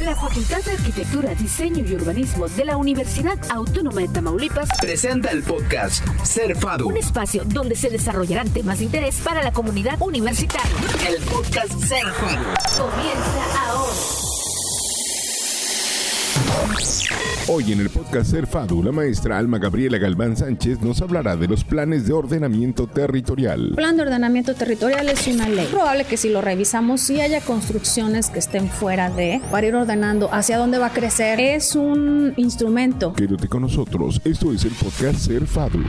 La Facultad de Arquitectura, Diseño y Urbanismo de la Universidad Autónoma de Tamaulipas presenta el podcast Ser FADU. Un espacio donde se desarrollarán temas de interés para la comunidad universitaria. El podcast Ser FADU. Comienza ahora. Hoy en el podcast Ser FADU, la maestra Alma Gabriela Galván Sánchez nos hablará de los planes de ordenamiento territorial. El plan de ordenamiento territorial es una ley. Probable que si lo revisamos, si haya construcciones que estén fuera de, para ir ordenando hacia dónde va a crecer, es un instrumento. Quédate con nosotros, esto es el podcast Ser FADU.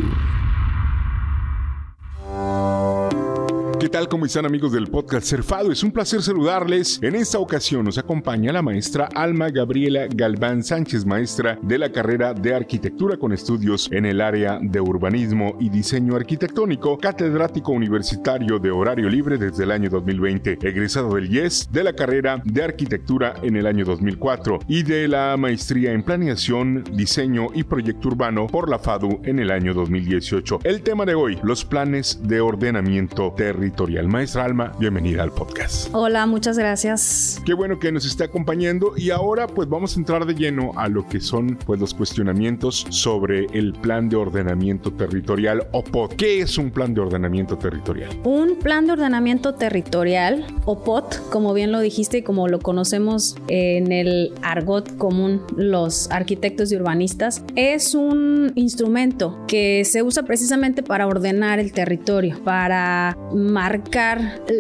¿Qué tal? ¿Cómo están amigos del podcast Cerfado? Es un placer saludarles. En esta ocasión nos acompaña la maestra Alma Gabriela Galván Sánchez, maestra de la carrera de arquitectura con estudios en el área de urbanismo y diseño arquitectónico, catedrático universitario de horario libre desde el año 2020, egresado del IES de la carrera de arquitectura en el año 2004 y de la maestría en planeación, diseño y proyecto urbano por la FADU en el año 2018. El tema de hoy, los planes de ordenamiento territorial Maestra Alma, bienvenida al podcast. Hola, muchas gracias. Qué bueno que nos esté acompañando y ahora pues vamos a entrar de lleno a lo que son pues los cuestionamientos sobre el plan de ordenamiento territorial o POT. ¿Qué es un plan de ordenamiento territorial? Un plan de ordenamiento territorial o POT, como bien lo dijiste y como lo conocemos en el argot común los arquitectos y urbanistas, es un instrumento que se usa precisamente para ordenar el territorio, para marcar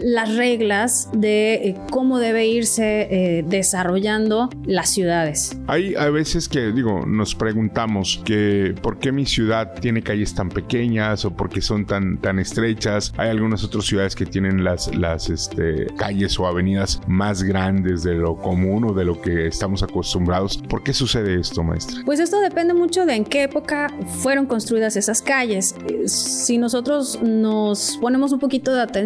las reglas de eh, cómo debe irse eh, desarrollando las ciudades. Hay a veces que digo, nos preguntamos que por qué mi ciudad tiene calles tan pequeñas o por qué son tan, tan estrechas. Hay algunas otras ciudades que tienen las, las este, calles o avenidas más grandes de lo común o de lo que estamos acostumbrados. ¿Por qué sucede esto, maestra? Pues esto depende mucho de en qué época fueron construidas esas calles. Si nosotros nos ponemos un poquito de atención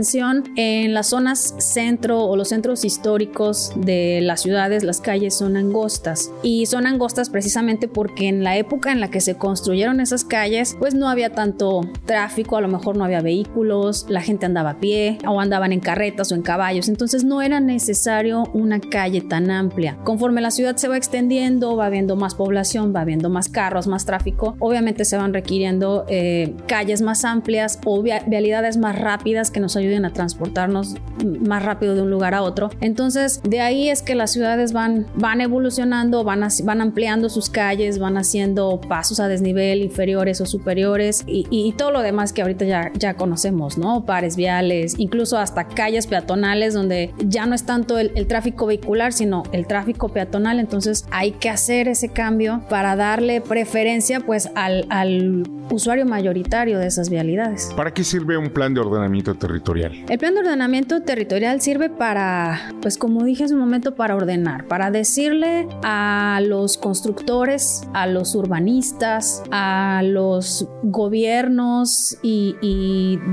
en las zonas centro o los centros históricos de las ciudades, las calles son angostas. Y son angostas precisamente porque en la época en la que se construyeron esas calles, pues no había tanto tráfico, a lo mejor no había vehículos, la gente andaba a pie o andaban en carretas o en caballos, entonces no era necesario una calle tan amplia. Conforme la ciudad se va extendiendo, va habiendo más población, va habiendo más carros, más tráfico, obviamente se van requiriendo eh, calles más amplias o vialidades más rápidas que nos ayuden a transportarnos más rápido de un lugar a otro. Entonces, de ahí es que las ciudades van, van evolucionando, van, van ampliando sus calles, van haciendo pasos a desnivel inferiores o superiores y, todo lo demás que ahorita ya, ya conocemos, ¿no? Pares viales, incluso hasta calles peatonales donde ya no es tanto el, tráfico vehicular, sino el tráfico peatonal. Entonces, hay que hacer ese cambio para darle preferencia pues al, al usuario mayoritario de esas vialidades. ¿Para qué sirve un plan de ordenamiento territorial? El plan de ordenamiento territorial sirve para, pues como dije en un momento, para ordenar, para decirle a los constructores, a los urbanistas, a los gobiernos y,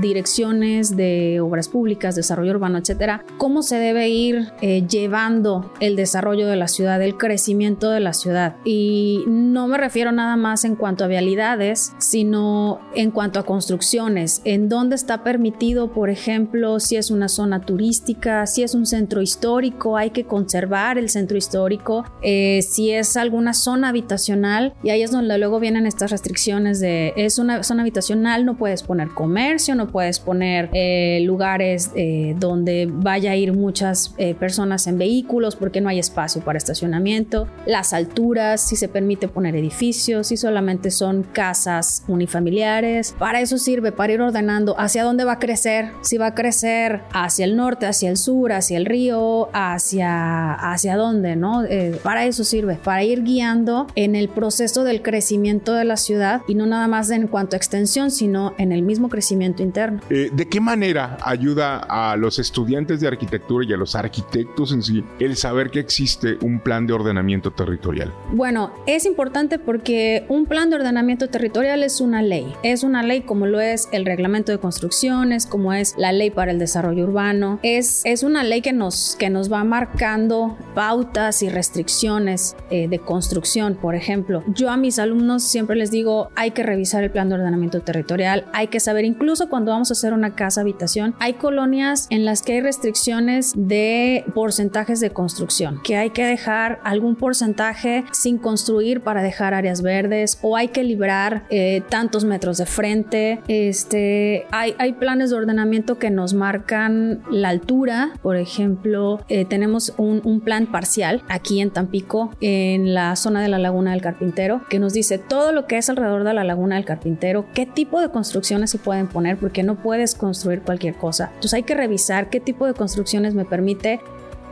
direcciones de obras públicas, desarrollo urbano, etcétera, cómo se debe ir eh, llevando el desarrollo de la ciudad, el crecimiento de la ciudad. Y no me refiero nada más en cuanto a vialidades, sino en cuanto a construcciones, en dónde está permitido, por ejemplo, si es una zona turística, si es un centro histórico, hay que conservar el centro histórico, eh, si es alguna zona habitacional, y ahí es donde luego vienen estas restricciones de, es una zona habitacional, no puedes poner comercio, no puedes poner eh, lugares eh, donde vaya a ir muchas personas en vehículos porque no hay espacio para estacionamiento, las alturas, si se permite poner edificios, si solamente son casas unifamiliares, para eso sirve, para ir ordenando hacia dónde va a crecer, si va a crecer hacia el norte, hacia el sur, hacia el río, hacia, hacia dónde, ¿no? Eh, para eso sirve, para ir guiando en el proceso del crecimiento de la ciudad y no nada más en cuanto a extensión, sino en el mismo crecimiento interno. Eh, ¿De qué manera ayuda a los estudiantes de arquitectura y a los arquitectos en sí el saber que existe un plan de ordenamiento territorial? Bueno, es importante porque un plan de ordenamiento territorial es una ley. Es una ley como lo es el reglamento de construcciones, como es la ley para el desarrollo urbano. Es, es una ley que nos, que nos va marcando pautas y restricciones eh, de construcción. Por ejemplo, yo a mis alumnos siempre les digo, hay que revisar el plan de ordenamiento territorial, hay que saber, incluso cuando vamos a hacer una casa habitación, hay colonias en las que hay restricciones de porcentajes de construcción, que hay que dejar algún porcentaje sin construir para dejar áreas verdes o hay que librar eh, tantos metros de frente. Este, hay, hay planes de ordenamiento que nos marcan la altura, por ejemplo, eh, tenemos un, plan parcial aquí en Tampico, en la zona de la Laguna del Carpintero, que nos dice todo lo que es alrededor de la Laguna del Carpintero, qué tipo de construcciones se pueden poner, porque no puedes construir cualquier cosa. Entonces hay que revisar qué tipo de construcciones me permite,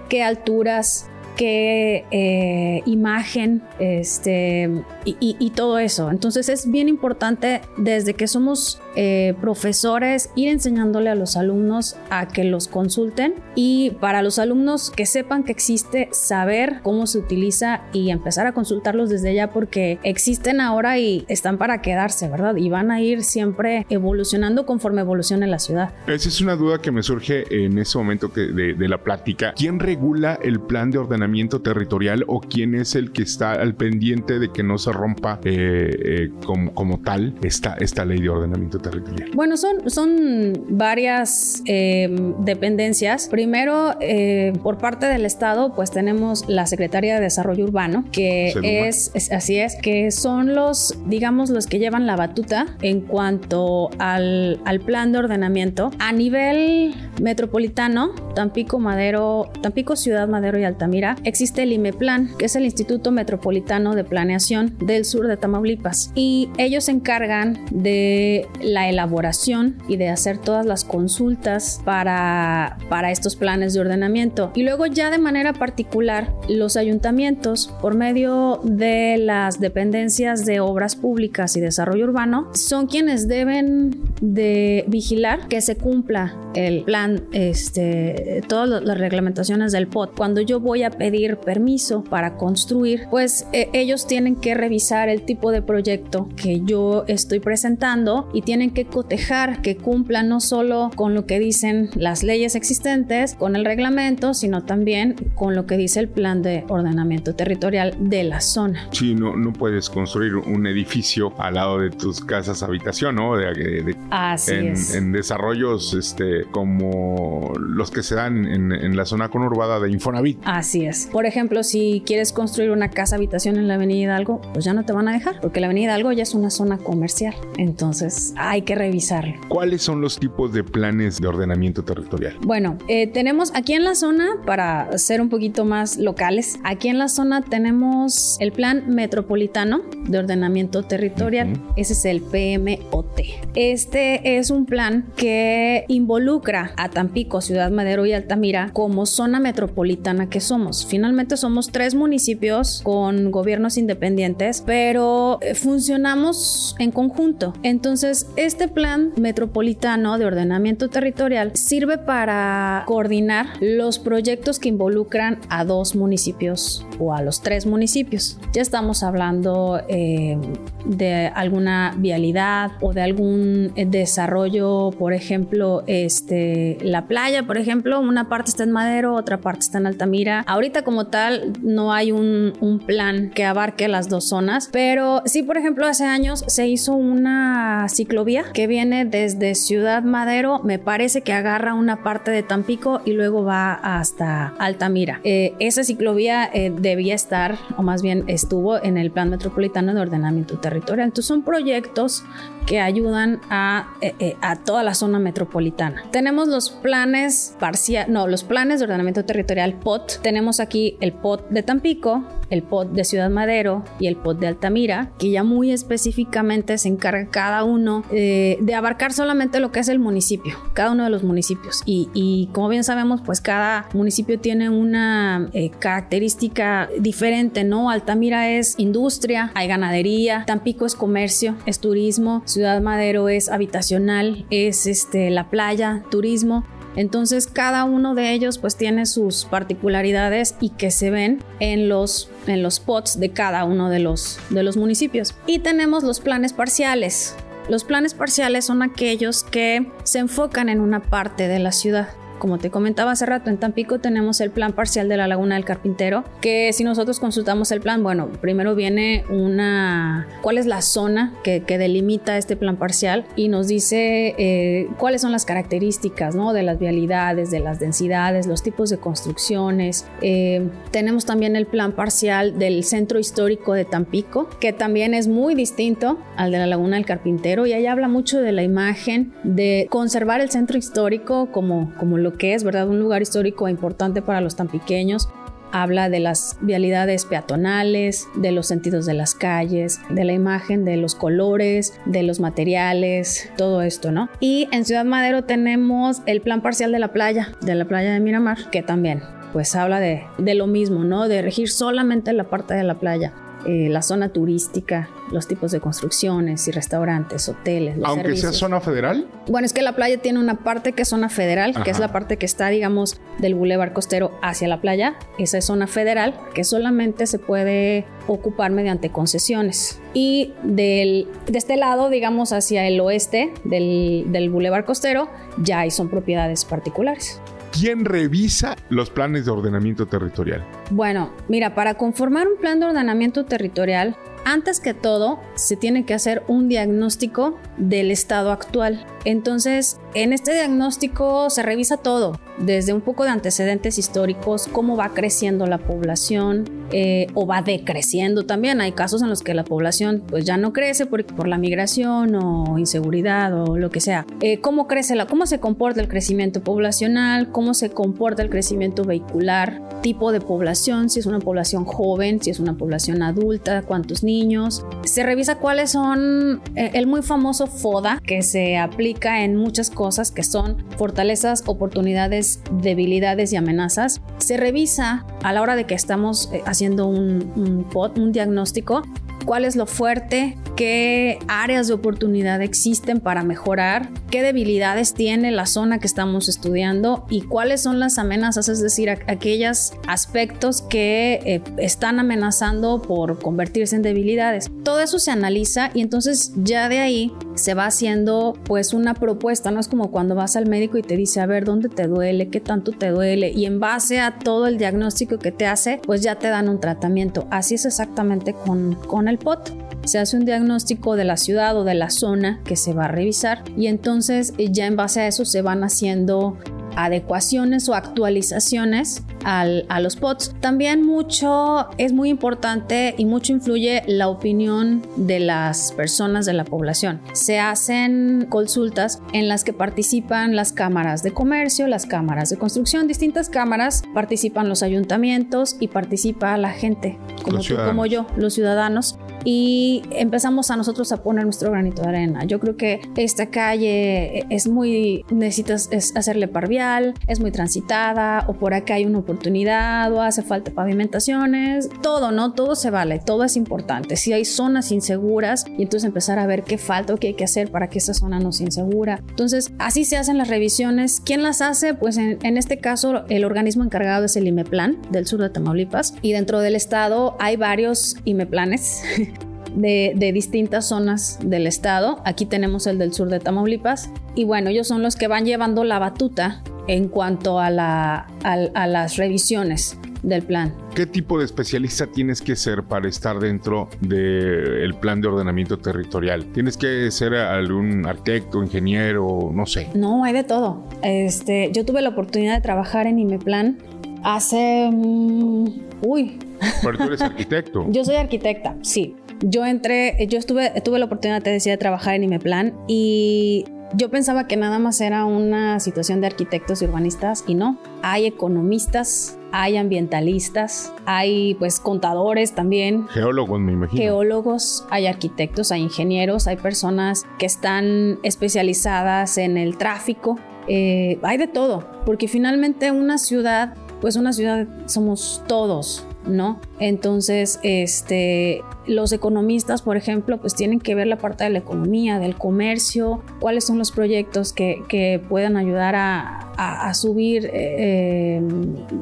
qué alturas, qué eh, imagen este, y, todo eso. Entonces es bien importante desde que somos eh, profesores ir enseñándole a los alumnos a que los consulten y para los alumnos que sepan que existe, saber cómo se utiliza y empezar a consultarlos desde ya porque existen ahora y están para quedarse, ¿verdad? Y van a ir siempre evolucionando conforme evolucione la ciudad. Esa es una duda que me surge en ese momento que de, de la plática. ¿Quién regula el plan de ordenamiento? territorial o quién es el que está al pendiente de que no se rompa eh, eh, como, como, tal esta, esta ley de ordenamiento territorial? Bueno, son, son varias em, dependencias. Primero, eh, por parte del Estado, pues tenemos la Secretaría de Desarrollo Urbano, que es, así es, que son los, digamos, los que llevan la batuta en cuanto al, al plan de ordenamiento. A nivel metropolitano, Tampico, Madero, Tampico, Ciudad Madero y Altamira, existe el IMEPLAN, que es el Instituto Metropolitano de Planeación del sur de Tamaulipas. Y ellos se encargan de la elaboración y de hacer todas las consultas para, para estos planes de ordenamiento. Y luego ya de manera particular, los ayuntamientos, por medio de las dependencias de obras públicas y desarrollo urbano, son quienes deben de vigilar que se cumpla el plan, este, todas las reglamentaciones del POT. Cuando yo voy a pedir permiso para construir, pues eh, ellos tienen que revisar el tipo de proyecto que yo estoy presentando y tienen que cotejar que cumpla no solo con lo que dicen las leyes existentes, con el reglamento, sino también con lo que dice el plan de ordenamiento territorial de la zona. Sí, no, no puedes construir un edificio al lado de tus casas habitación, ¿no? De, Así en, es. en desarrollos este, como los que se dan en, en la zona conurbada de Infonavit. Así es. Por ejemplo, si quieres construir una casa habitación en la Avenida Hidalgo, pues ya no te van a dejar, porque la Avenida Hidalgo ya es una zona comercial. Entonces hay que revisarlo. ¿Cuáles son los tipos de planes de ordenamiento territorial? Bueno, eh, tenemos aquí en la zona, para ser un poquito más locales, aquí en la zona tenemos el Plan Metropolitano de Ordenamiento Territorial. Ese es el PMOT. Este es un plan que involucra a Tampico, Ciudad Madero y Altamira como zona metropolitana que somos finalmente somos tres municipios con gobiernos independientes, pero eh, funcionamos en conjunto. Entonces, este plan metropolitano de ordenamiento territorial sirve para coordinar los proyectos que involucran a dos municipios o a los tres municipios. Ya estamos hablando eh, de alguna vialidad o de algún eh, desarrollo, por ejemplo, este, la playa, por ejemplo, una parte está en Madero, otra parte está en Altamira. Ahorita como tal no hay un, plan que abarque las dos zonas, pero sí, por ejemplo, hace años se hizo una ciclovía que viene desde Ciudad Madero, me parece que agarra una parte de Tampico y luego va hasta Altamira. Eh, esa ciclovía eh, debía estar, o más bien estuvo en el Plan Metropolitano de Ordenamiento Territorial. Entonces son proyectos que ayudan a, eh, a toda la zona metropolitana. Tenemos los planes parcial, no, los planes de ordenamiento territorial POT. Tenemos aquí el POT de Tampico, el POT de Ciudad Madero y el POT de Altamira, que ya muy específicamente se encarga cada uno eh, de abarcar solamente lo que es el municipio, cada uno de los municipios. Y, como bien sabemos, pues cada municipio tiene una eh, característica diferente, ¿no? Altamira es industria, hay ganadería, Tampico es comercio, es turismo, Ciudad Madero es habitacional, es este, la playa, turismo. Entonces cada uno de ellos pues tiene sus particularidades y que se ven en los, en los pots de cada uno de los, de los municipios. Y tenemos los planes parciales. Los planes parciales son aquellos que se enfocan en una parte de la ciudad. Como te comentaba hace rato, en Tampico tenemos el plan parcial de la Laguna del Carpintero, que si nosotros consultamos el plan, bueno, primero viene una, cuál es la zona que, delimita este plan parcial y nos dice eh, cuáles son las características, ¿no? De las vialidades, de las densidades, los tipos de construcciones. Eh, tenemos también el plan parcial del centro histórico de Tampico, que también es muy distinto al de la Laguna del Carpintero y ahí habla mucho de la imagen, de conservar el centro histórico como, como lo que es, ¿verdad? Un lugar histórico importante para los tan pequeños. Habla de las vialidades peatonales, de los sentidos de las calles, de la imagen, de los colores, de los materiales, todo esto, ¿no? Y en Ciudad Madero tenemos el plan parcial de la playa, de la playa de Miramar, que también pues habla de, de lo mismo, ¿no? De regir solamente la parte de la playa. Eh, la zona turística, los tipos de construcciones y restaurantes, hoteles. Aunque sea zona federal. Bueno, es que la playa tiene una parte que es zona federal, que es la parte que está, digamos, del bulevar costero hacia la playa. Esa es zona federal que solamente se puede ocupar mediante concesiones. Y del, de este lado, digamos, hacia el oeste del, del bulevar costero, ya hay son propiedades particulares. ¿Quién revisa los planes de ordenamiento territorial? Bueno, mira, para conformar un plan de ordenamiento territorial, antes que todo, se tiene que hacer un diagnóstico del estado actual. Entonces, en este diagnóstico se revisa todo, desde un poco de antecedentes históricos, cómo va creciendo la población eh, o va decreciendo también. Hay casos en los que la población pues ya no crece por, por la migración o inseguridad o lo que sea. Eh, ¿Cómo crece la, cómo se comporta el crecimiento poblacional? ¿Cómo se comporta el crecimiento vehicular? Tipo de población, si es una población joven, si es una población adulta, cuántos niños. Se revisa cuáles son eh, el muy famoso FODA que se aplica en muchas cosas que son fortalezas, oportunidades, debilidades y amenazas. Se revisa a la hora de que estamos eh, haciendo un, un diagnóstico cuál es lo fuerte, qué áreas de oportunidad existen para mejorar, qué debilidades tiene la zona que estamos estudiando y cuáles son las amenazas, es decir, aquellos aspectos que eh, están amenazando por convertirse en debilidades. Todo eso se analiza y entonces ya de ahí se va haciendo pues una propuesta, no es como cuando vas al médico y te dice, a ver, ¿dónde te duele? ¿Qué tanto te duele? Y en base a todo el diagnóstico que te hace, pues ya te dan un tratamiento. Así es exactamente con, con el POT. Se hace un diagnóstico de la ciudad o de la zona que se va a revisar y entonces eh, ya en base a eso se van haciendo adecuaciones o actualizaciones a los POTS. También mucho es muy importante y mucho influye la opinión de las personas de la población. Se hacen consultas en las que participan las cámaras de comercio, las cámaras de construcción, distintas cámaras, participan los ayuntamientos y participa la gente, como tú, como yo, los ciudadanos y empezamos a nosotros a poner nuestro granito de arena. Yo creo que esta calle es muy, necesitas hacerle parvial, es muy transitada o por acá hay una oportunidad o hace falta pavimentaciones, todo, ¿no? Todo se vale, todo es importante. Si hay zonas inseguras y entonces empezar a ver qué falta o qué hay que hacer para que esa zona no sea insegura. Entonces, así se hacen las revisiones. ¿Quién las hace? Pues en, en este caso el organismo encargado es el IMEPLAN del sur de Tamaulipas y dentro del estado hay varios IMEPLANes de, distintas zonas del estado. Aquí tenemos el del sur de Tamaulipas. Y bueno, ellos son los que van llevando la batuta en cuanto a, la, a, las revisiones del plan. ¿Qué tipo de especialista tienes que ser para estar dentro del plan de ordenamiento territorial? ¿Tienes que ser algún arquitecto, ingeniero, no sé? No, hay de todo. Este, yo tuve la oportunidad de trabajar en IMEPLAN hace... Mm, uy. Pero tú eres arquitecto. yo soy arquitecta, sí. Yo entré, yo estuve, tuve la oportunidad, te decía, de trabajar en IMEPLAN y yo pensaba que nada más era una situación de arquitectos y urbanistas y no. Hay economistas, hay ambientalistas, hay pues contadores también. Geólogos, me imagino. Geólogos, hay arquitectos, hay ingenieros, hay personas que están especializadas en el tráfico. Eh, hay de todo, porque finalmente una ciudad, pues una ciudad somos todos ¿no? Entonces, este, los economistas, por ejemplo, pues tienen que ver la parte de la economía, del comercio, cuáles son los proyectos que, que puedan ayudar a, a, subir eh,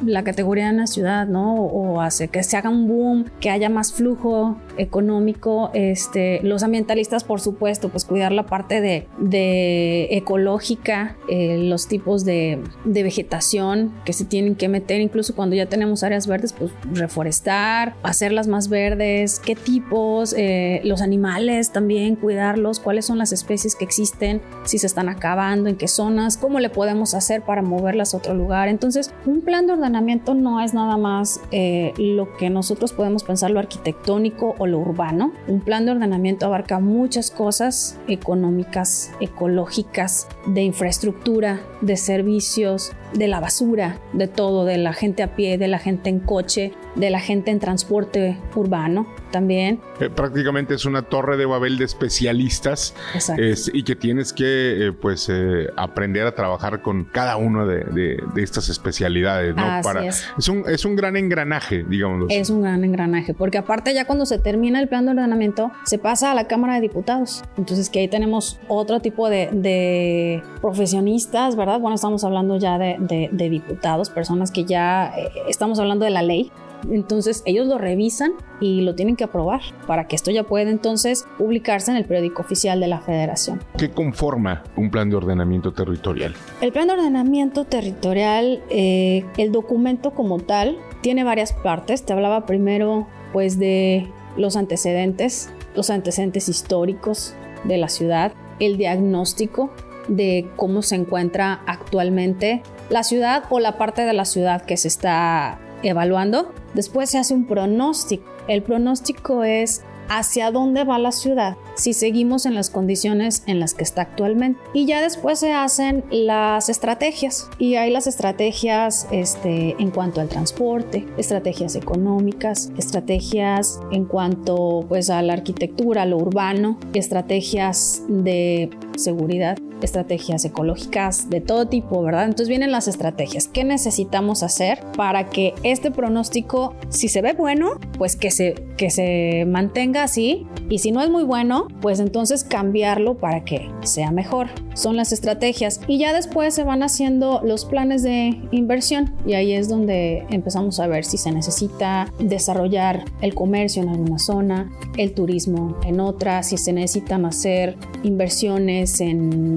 la categoría en la ciudad, ¿no? O hacer que se haga un boom, que haya más flujo económico. Este, los ambientalistas, por supuesto, pues cuidar la parte de, de ecológica, eh, los tipos de, de, vegetación que se tienen que meter, incluso cuando ya tenemos áreas verdes, pues reforestar, hacerlas más verdes, qué tipos, eh, los animales también, cuidarlos, cuáles son las especies que existen, si se están acabando, en qué zonas, cómo le podemos hacer para moverlas a otro lugar. Entonces, un plan de ordenamiento no es nada más eh, lo que nosotros podemos pensar lo arquitectónico o lo urbano. Un plan de ordenamiento abarca muchas cosas económicas, ecológicas, de infraestructura, de servicios, de la basura, de todo, de la gente a pie, de la gente en coche, de la gente en transporte urbano también. Eh, prácticamente es una torre de Babel de especialistas y que tienes que eh, pues eh, aprender a trabajar con cada una de, estas especialidades. ¿no? Para, es. un, es un gran engranaje, digamos. Es un gran engranaje, porque aparte ya cuando se termina el plan de ordenamiento se pasa a la Cámara de Diputados. Entonces que ahí tenemos otro tipo de, de profesionistas, ¿verdad? Bueno, estamos hablando ya de, de diputados, personas que ya estamos hablando de la ley, entonces ellos lo revisan y lo tienen que aprobar para que esto ya pueda entonces publicarse en el periódico oficial de la federación. ¿Qué conforma un plan de ordenamiento territorial? El plan de ordenamiento territorial, eh, el documento como tal, tiene varias partes. Te hablaba primero pues de los antecedentes, los antecedentes históricos de la ciudad, el diagnóstico de cómo se encuentra actualmente la ciudad o la parte de la ciudad que se está evaluando. Después se hace un pronóstico. El pronóstico es hacia dónde va la ciudad si seguimos en las condiciones en las que está actualmente. Y ya después se hacen las estrategias y hay las estrategias este, en cuanto al transporte, estrategias económicas, estrategias en cuanto pues a la arquitectura, lo urbano, estrategias de seguridad estrategias ecológicas de todo tipo, ¿verdad? Entonces vienen las estrategias. ¿Qué necesitamos hacer para que este pronóstico, si se ve bueno, pues que se, que se mantenga así y si no es muy bueno, pues entonces cambiarlo para que sea mejor. Son las estrategias y ya después se van haciendo los planes de inversión y ahí es donde empezamos a ver si se necesita desarrollar el comercio en alguna zona, el turismo en otra, si se necesitan hacer inversiones en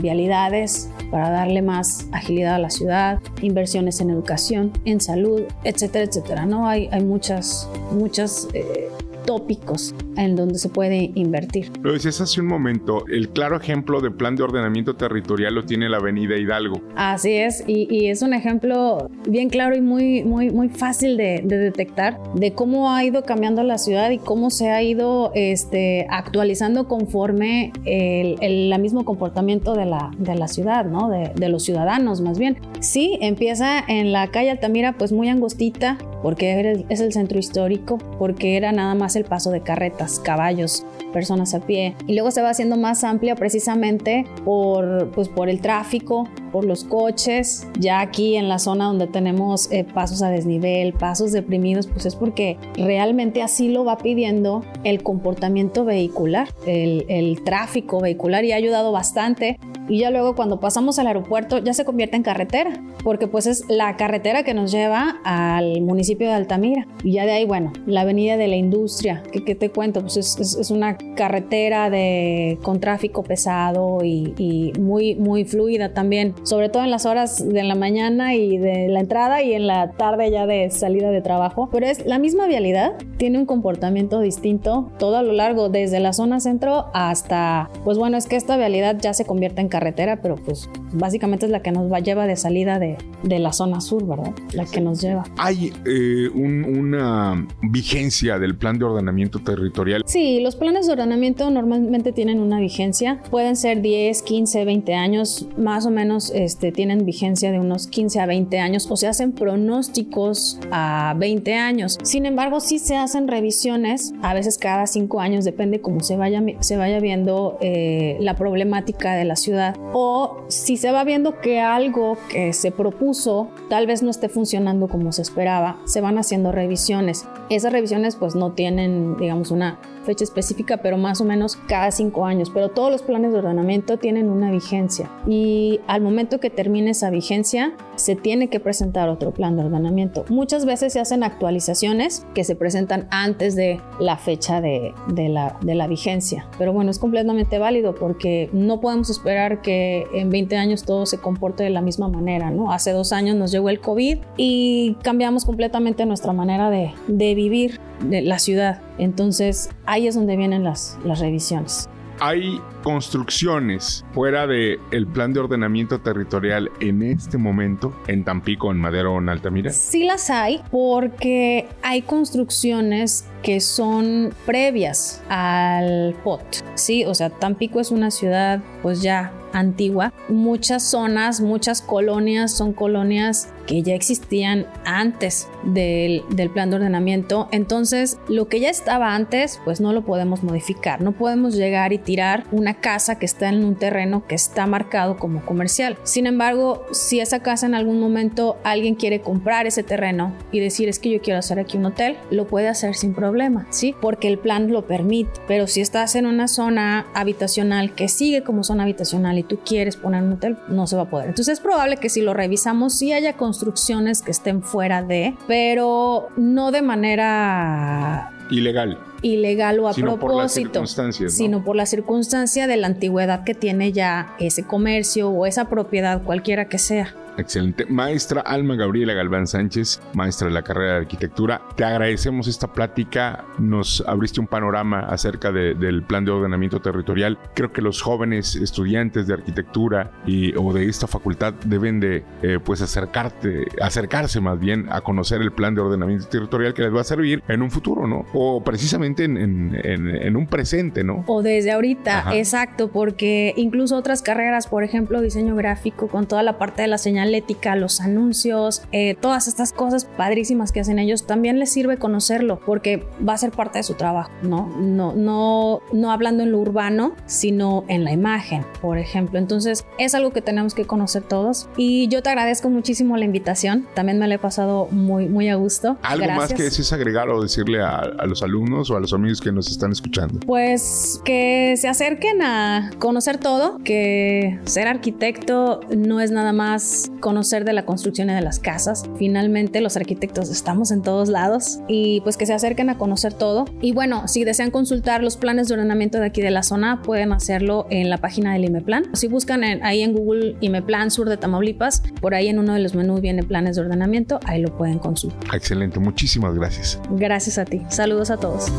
para darle más agilidad a la ciudad, inversiones en educación, en salud, etcétera, etcétera. ¿no? Hay, hay muchas, muchas eh, tópicos en donde se puede invertir. Lo decías hace un momento, el claro ejemplo de plan de ordenamiento territorial lo tiene la Avenida Hidalgo. Así es, y, es un ejemplo bien claro y muy, muy, muy fácil de, detectar de cómo ha ido cambiando la ciudad y cómo se ha ido este, actualizando conforme el, el, mismo comportamiento de la, de la ciudad, ¿no? De, de los ciudadanos más bien. Sí, empieza en la calle Altamira pues muy angostita porque es el centro histórico, porque era nada más el paso de carretas, caballos, personas a pie. Y luego se va haciendo más amplia precisamente por, pues, por el tráfico, por los coches. Ya aquí en la zona donde tenemos eh, pasos a desnivel, pasos deprimidos, pues es porque realmente así lo va pidiendo el comportamiento vehicular, el, el tráfico vehicular y ha ayudado bastante. Y ya luego cuando pasamos al aeropuerto ya se convierte en carretera, porque pues es la carretera que nos lleva al municipio de Altamira. Y ya de ahí, bueno, la avenida de la industria, que, te cuento, pues es, es, una carretera de, con tráfico pesado y, y muy, muy fluida también sobre todo en las horas de la mañana y de la entrada y en la tarde ya de salida de trabajo. Pero es la misma vialidad, tiene un comportamiento distinto todo a lo largo, desde la zona centro hasta, pues bueno, es que esta vialidad ya se convierte en carretera, pero pues básicamente es la que nos va, lleva de salida de, de la zona sur, ¿verdad? La que nos lleva. ¿Hay eh, una vigencia del plan de ordenamiento territorial? Sí, los planes de ordenamiento normalmente tienen una vigencia, pueden ser 10, 15, 20 años, más o menos este, tienen vigencia de unos 15 a 20 años o se hacen pronósticos a 20 años. Sin embargo, sí se hacen revisiones, a veces cada 5 años, depende cómo se vaya, se vaya viendo eh, la problemática de la ciudad. O si se va viendo que algo que se propuso tal vez no esté funcionando como se esperaba, se van haciendo revisiones. Esas revisiones pues no tienen, digamos, una fecha específica, pero más o menos cada cinco años. Pero todos los planes de ordenamiento tienen una vigencia y al momento que termine esa vigencia se tiene que presentar otro plan de ordenamiento. Muchas veces se hacen actualizaciones que se presentan antes de la fecha de, la, vigencia. Pero bueno, es completamente válido porque no podemos esperar que en 20 años todo se comporte de la misma manera, ¿no? Hace dos años nos llegó el COVID y cambiamos completamente nuestra manera de, vivir de la ciudad. Entonces ahí es donde vienen las revisiones. ¿Hay construcciones fuera del el plan de ordenamiento territorial en este momento en Tampico, en Madero o en Altamira? Sí las hay porque hay construcciones que son previas al POT, ¿sí? O sea, Tampico es una ciudad pues ya antigua. Muchas zonas, muchas colonias son colonias que ya existían antes del, del, plan de ordenamiento. Entonces, lo que ya estaba antes, pues no lo podemos modificar. No podemos llegar y tirar una casa que está en un terreno que está marcado como comercial. Sin embargo, si esa casa en algún momento alguien quiere comprar ese terreno y decir es que yo quiero hacer aquí un hotel, lo puede hacer sin problema, ¿sí? Porque el plan lo permite. Pero si estás en una zona habitacional que sigue como zona habitacional y tú quieres poner un hotel, no se va a poder. Entonces es probable que si lo revisamos, sí haya construcciones que estén fuera de, pero no de manera ilegal ilegal o a sino propósito, por sino por la circunstancia de la antigüedad que tiene ya ese comercio o esa propiedad, cualquiera que sea. Excelente. Maestra Alma Gabriela Galván Sánchez, maestra de la carrera de arquitectura, te agradecemos esta plática. Nos abriste un panorama acerca del plan de ordenamiento territorial. Creo que los jóvenes estudiantes de arquitectura y, o de esta facultad deben de eh, pues acercarte, acercarse más bien a conocer el plan de ordenamiento territorial que les va a servir en un futuro, ¿no? O precisamente en, en, un presente, ¿no? O desde ahorita, exacto, porque incluso otras carreras, por ejemplo, diseño gráfico, con toda la parte de la señal señalética, los anuncios, eh, todas estas cosas padrísimas que hacen ellos, también les sirve conocerlo porque va a ser parte de su trabajo, ¿no? No, no, no hablando en lo urbano, sino en la imagen, por ejemplo. Entonces, es algo que tenemos que conocer todos y yo te agradezco muchísimo la invitación. También me la he pasado muy, muy a gusto. ¿Algo más que desees agregar o decirle a, a los alumnos o a los amigos que nos están escuchando? Pues que se acerquen a conocer todo, que ser arquitecto no es nada más conocer de la construcción de las casas. Finalmente los arquitectos estamos en todos lados y pues que se acerquen a conocer todo. Y bueno, si desean consultar los planes de ordenamiento de aquí de la zona, pueden hacerlo en la página del IMEPLAN. Si buscan ahí en Google IMEPLAN Sur de Tamaulipas, por ahí en uno de los menús viene planes de ordenamiento, ahí lo pueden consultar. Excelente, muchísimas gracias. Gracias a ti. Saludos a todos.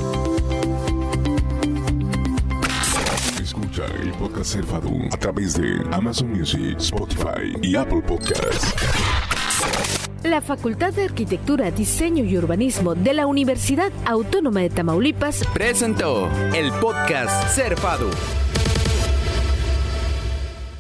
El podcast a través de Amazon Music, Spotify y Apple Podcasts. La Facultad de Arquitectura, Diseño y Urbanismo de la Universidad Autónoma de Tamaulipas presentó el podcast Serfado.